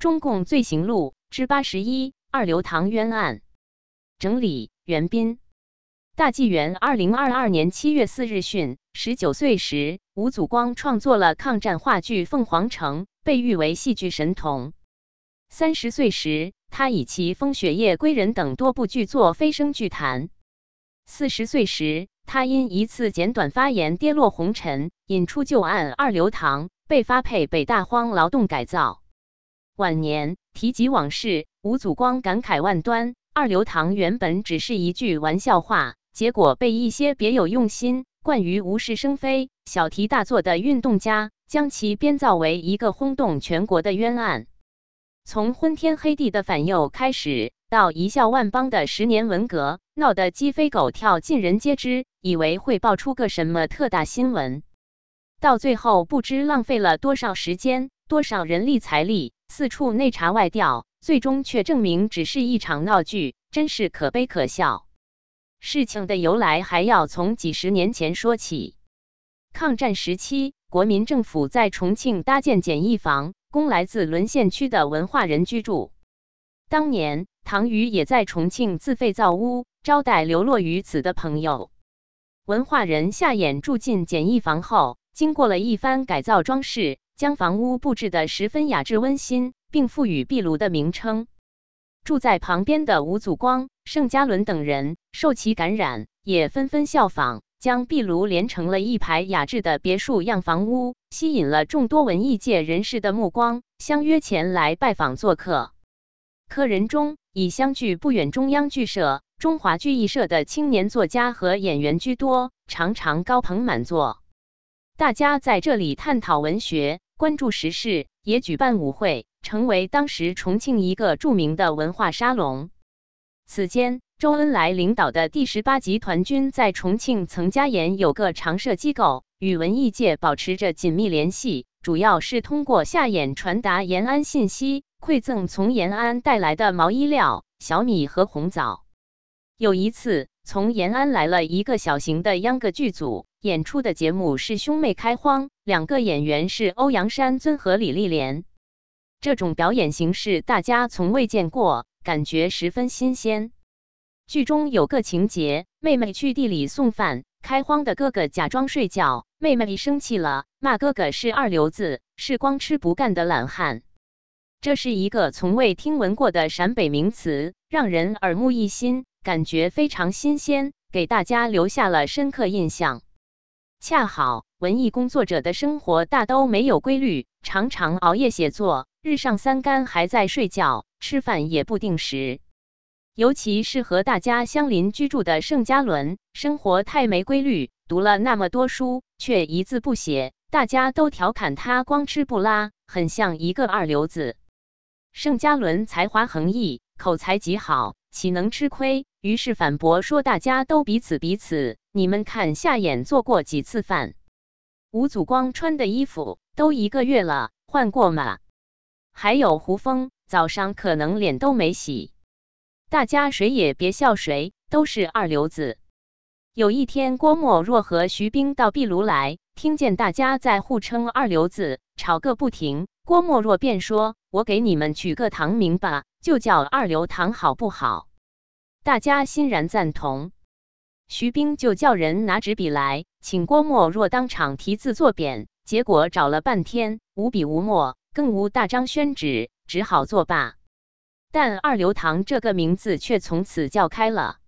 中共罪行录之八十一二流堂冤案整理袁斌。大纪元二零二二年七月四日讯，十九岁时，吴祖光创作了抗战话剧《凤凰城》，被誉为戏剧神童。三十岁时，他以其《风雪夜归人》等多部剧作飞升剧坛。四十岁时，他因一次简短发言跌落红尘，引出旧案二流堂，被发配北大荒劳动改造。晚年提及往事，吴祖光感慨万端：二流堂原本只是一句玩笑话。结果被一些别有用心、惯于无事生非、小题大做的运动家将其编造为一个轰动全国的冤案。从昏天黑地的反右开始，到贻笑万邦的十年文革，闹得鸡飞狗跳、尽人皆知，以为会爆出个什么特大新闻，到最后不知浪费了多少时间、多少人力财力，四处内查外调，最终却证明只是一场闹剧，真是可悲可笑。事情的由来还要从几十年前说起。抗战时期，国民政府在重庆搭建简易房，供来自沦陷区的文化人居住。当年，唐宇也在重庆自费造屋，招待流落于此的朋友。文化人夏衍住进简易房后，经过了一番改造装饰，将房屋布置得十分雅致温馨，并赋予壁炉的名称。住在旁边的吴祖光、盛家伦等人受其感染，也纷纷效仿，将壁炉连成了一排雅致的别墅样房屋，吸引了众多文艺界人士的目光，相约前来拜访做客。客人中以相距不远中央剧社、中华剧艺社的青年作家和演员居多，常常高朋满座。大家在这里探讨文学，关注时事，也举办舞会。成为当时重庆一个著名的文化沙龙。此间，周恩来领导的第十八集团军在重庆曾加言有个常设机构，与文艺界保持着紧密联系，主要是通过下演传达延安信息，馈赠从延安带来的毛衣料、小米和红枣。有一次，从延安来了一个小型的秧歌剧组，演出的节目是兄妹开荒，两个演员是欧阳山尊和李丽莲。这种表演形式大家从未见过，感觉十分新鲜。剧中有个情节，妹妹去地里送饭，开荒的哥哥假装睡觉，妹妹生气了，骂哥哥是二流子，是光吃不干的懒汉。这是一个从未听闻过的陕北名词，让人耳目一新，感觉非常新鲜，给大家留下了深刻印象。恰好文艺工作者的生活大都没有规律，常常熬夜写作。日上三竿还在睡觉，吃饭也不定时。尤其是和大家相邻居住的盛嘉伦，生活太没规律，读了那么多书却一字不写，大家都调侃他光吃不拉，很像一个二流子。盛嘉伦才华横溢，口才极好，岂能吃亏？于是反驳说：“大家都彼此彼此，你们看夏衍做过几次饭？吴祖光穿的衣服都一个月了，换过吗？”还有胡风，早上可能脸都没洗。大家谁也别笑谁，都是二流子。有一天，郭沫若和徐冰到壁炉来，听见大家在互称二流子，吵个不停。郭沫若便说：“我给你们取个堂名吧，就叫二流堂，好不好？”大家欣然赞同。徐冰就叫人拿纸笔来，请郭沫若当场题字作匾。结果找了半天，无笔无墨。更无大张宣纸，只好作罢。但二流堂这个名字却从此叫开了。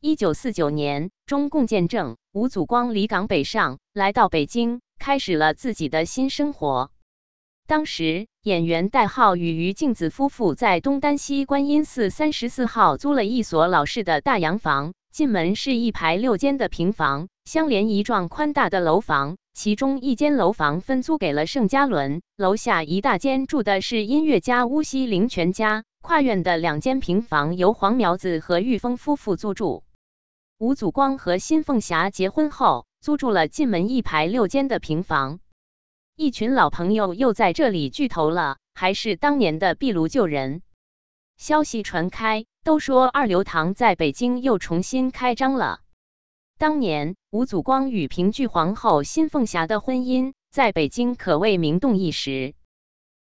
一九四九年，中共建政，吴祖光离港北上，来到北京，开始了自己的新生活。当时，演员戴浩与于静子夫妇在东单西观音寺三十四号租了一所老式的大洋房，进门是一排六间的平房，相连一幢宽大的楼房。其中一间楼房分租给了盛家伦，楼下一大间住的是音乐家巫西林全家。跨院的两间平房由黄苗子和玉峰夫妇租住。吴祖光和辛凤霞结婚后，租住了进门一排六间的平房。一群老朋友又在这里聚头了，还是当年的壁炉旧人。消息传开，都说二流堂在北京又重新开张了。当年吴祖光与平剧皇后辛凤霞的婚姻在北京可谓名动一时。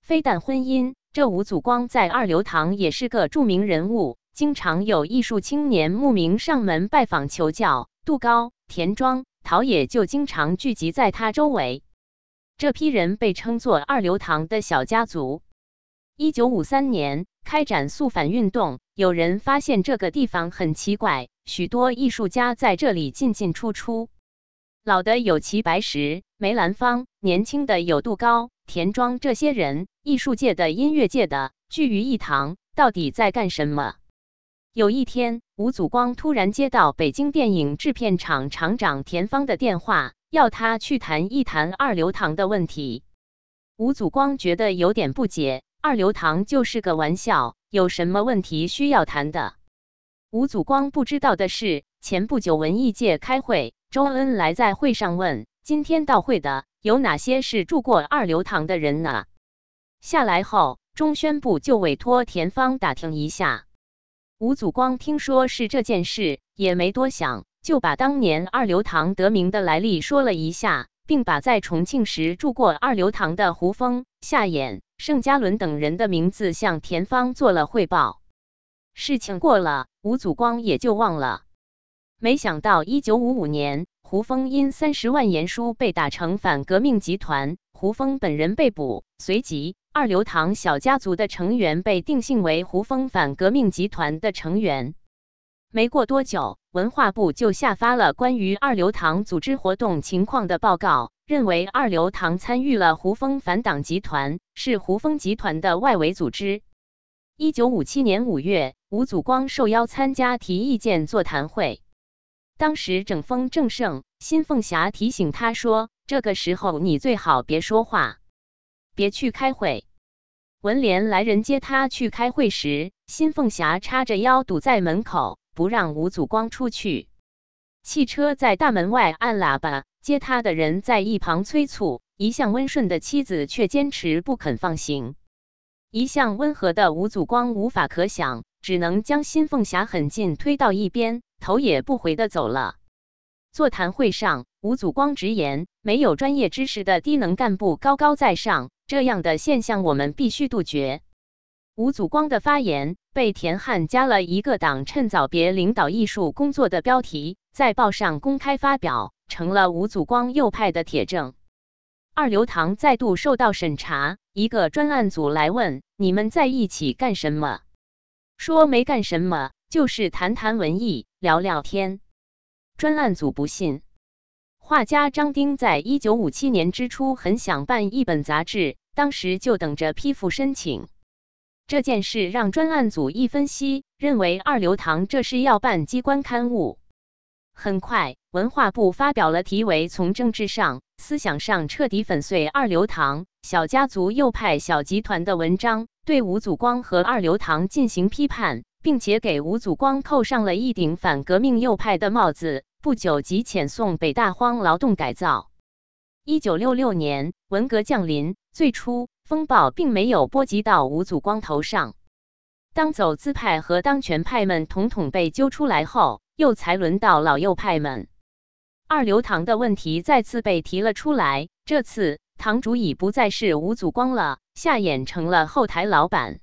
非但婚姻，这吴祖光在二流堂也是个著名人物，经常有艺术青年慕名上门拜访求教。杜高、田庄、陶冶就经常聚集在他周围。这批人被称作二流堂的小家族。一九五三年开展肃反运动，有人发现这个地方很奇怪，许多艺术家在这里进进出出。老的有齐白石、梅兰芳，年轻的有杜高、田庄，这些人，艺术界的、音乐界的，聚于一堂，到底在干什么？有一天，吴祖光突然接到北京电影制片厂厂长田芳的电话，要他去谈一谈二流堂的问题。吴祖光觉得有点不解，二流堂就是个玩笑，有什么问题需要谈的？吴祖光不知道的是，前不久文艺界开会。周恩来在会上问：“今天到会的有哪些是住过二流堂的人呢？”下来后，中宣部就委托田芳打听一下。吴祖光听说是这件事，也没多想，就把当年二流堂得名的来历说了一下，并把在重庆时住过二流堂的胡风、夏衍、盛家伦等人的名字向田芳做了汇报。事情过了，吴祖光也就忘了。没想到，一九五五年，胡风因三十万言书被打成反革命集团，胡风本人被捕。随即，二流堂小家族的成员被定性为胡风反革命集团的成员。没过多久，文化部就下发了关于二流堂组织活动情况的报告，认为二流堂参与了胡风反党集团，是胡风集团的外围组织。一九五七年五月，吴祖光受邀参加提意见座谈会。当时整风正盛，新凤霞提醒他说：“这个时候你最好别说话，别去开会。”文联来人接他去开会时，新凤霞叉着腰堵在门口，不让吴祖光出去。汽车在大门外按喇叭，接他的人在一旁催促，一向温顺的妻子却坚持不肯放行。一向温和的吴祖光无法可想，只能将新凤霞狠劲推到一边。头也不回的走了。座谈会上，吴祖光直言，没有专业知识的低能干部高高在上，这样的现象我们必须杜绝。吴祖光的发言被田汉加了一个“党趁早别领导艺术工作”的标题，在报上公开发表，成了吴祖光右派的铁证。二流堂再度受到审查，一个专案组来问：“你们在一起干什么？”说没干什么。就是谈谈文艺，聊聊天。专案组不信。画家张丁在一九五七年之初很想办一本杂志，当时就等着批复申请。这件事让专案组一分析，认为二流堂这是要办机关刊物。很快，文化部发表了题为《从政治上、思想上彻底粉碎二流堂小家族右派小集团》的文章，对吴祖光和二流堂进行批判。并且给吴祖光扣上了一顶反革命右派的帽子，不久即遣送北大荒劳动改造。一九六六年，文革降临，最初风暴并没有波及到吴祖光头上。当走资派和当权派们统统被揪出来后，又才轮到老右派们。二流堂的问题再次被提了出来，这次堂主已不再是吴祖光了，夏衍成了后台老板。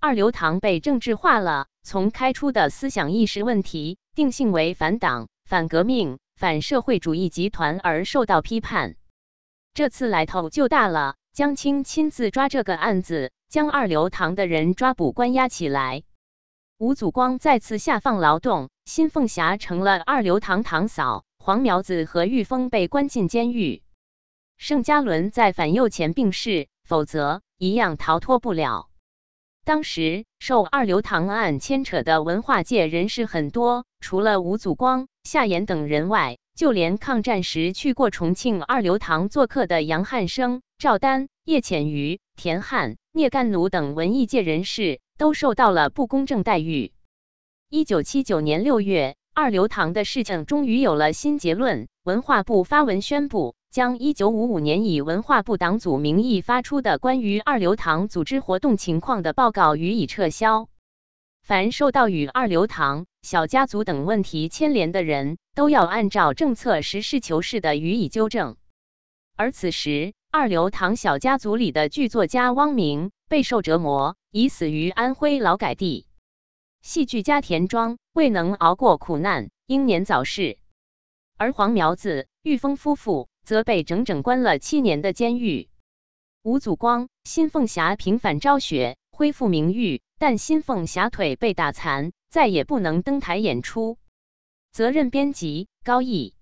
二流堂被政治化了，从开出的思想意识问题定性为反党、反革命、反社会主义集团而受到批判。这次来头就大了，江青亲自抓这个案子，将二流堂的人抓捕关押起来。吴祖光再次下放劳动，新凤霞成了二流堂堂嫂，黄苗子和玉峰被关进监狱，盛家伦在反右前病逝，否则一样逃脱不了。当时受二流堂案牵扯的文化界人士很多，除了吴祖光、夏衍等人外，就连抗战时去过重庆二流堂做客的杨汉生、赵丹、叶浅予、田汉、聂干奴等文艺界人士，都受到了不公正待遇。一九七九年六月，二流堂的事情终于有了新结论，文化部发文宣布。将一九五五年以文化部党组名义发出的关于二流堂组织活动情况的报告予以撤销。凡受到与二流堂、小家族等问题牵连的人，都要按照政策实事求是的予以纠正。而此时，二流堂小家族里的剧作家汪明、备受折磨，已死于安徽劳改地。戏剧家田庄未能熬过苦难，英年早逝。而黄苗子、玉峰夫妇则被整整关了七年的监狱。吴祖光、新凤霞平反昭雪，恢复名誉，但新凤霞腿被打残，再也不能登台演出。责任编辑：高毅。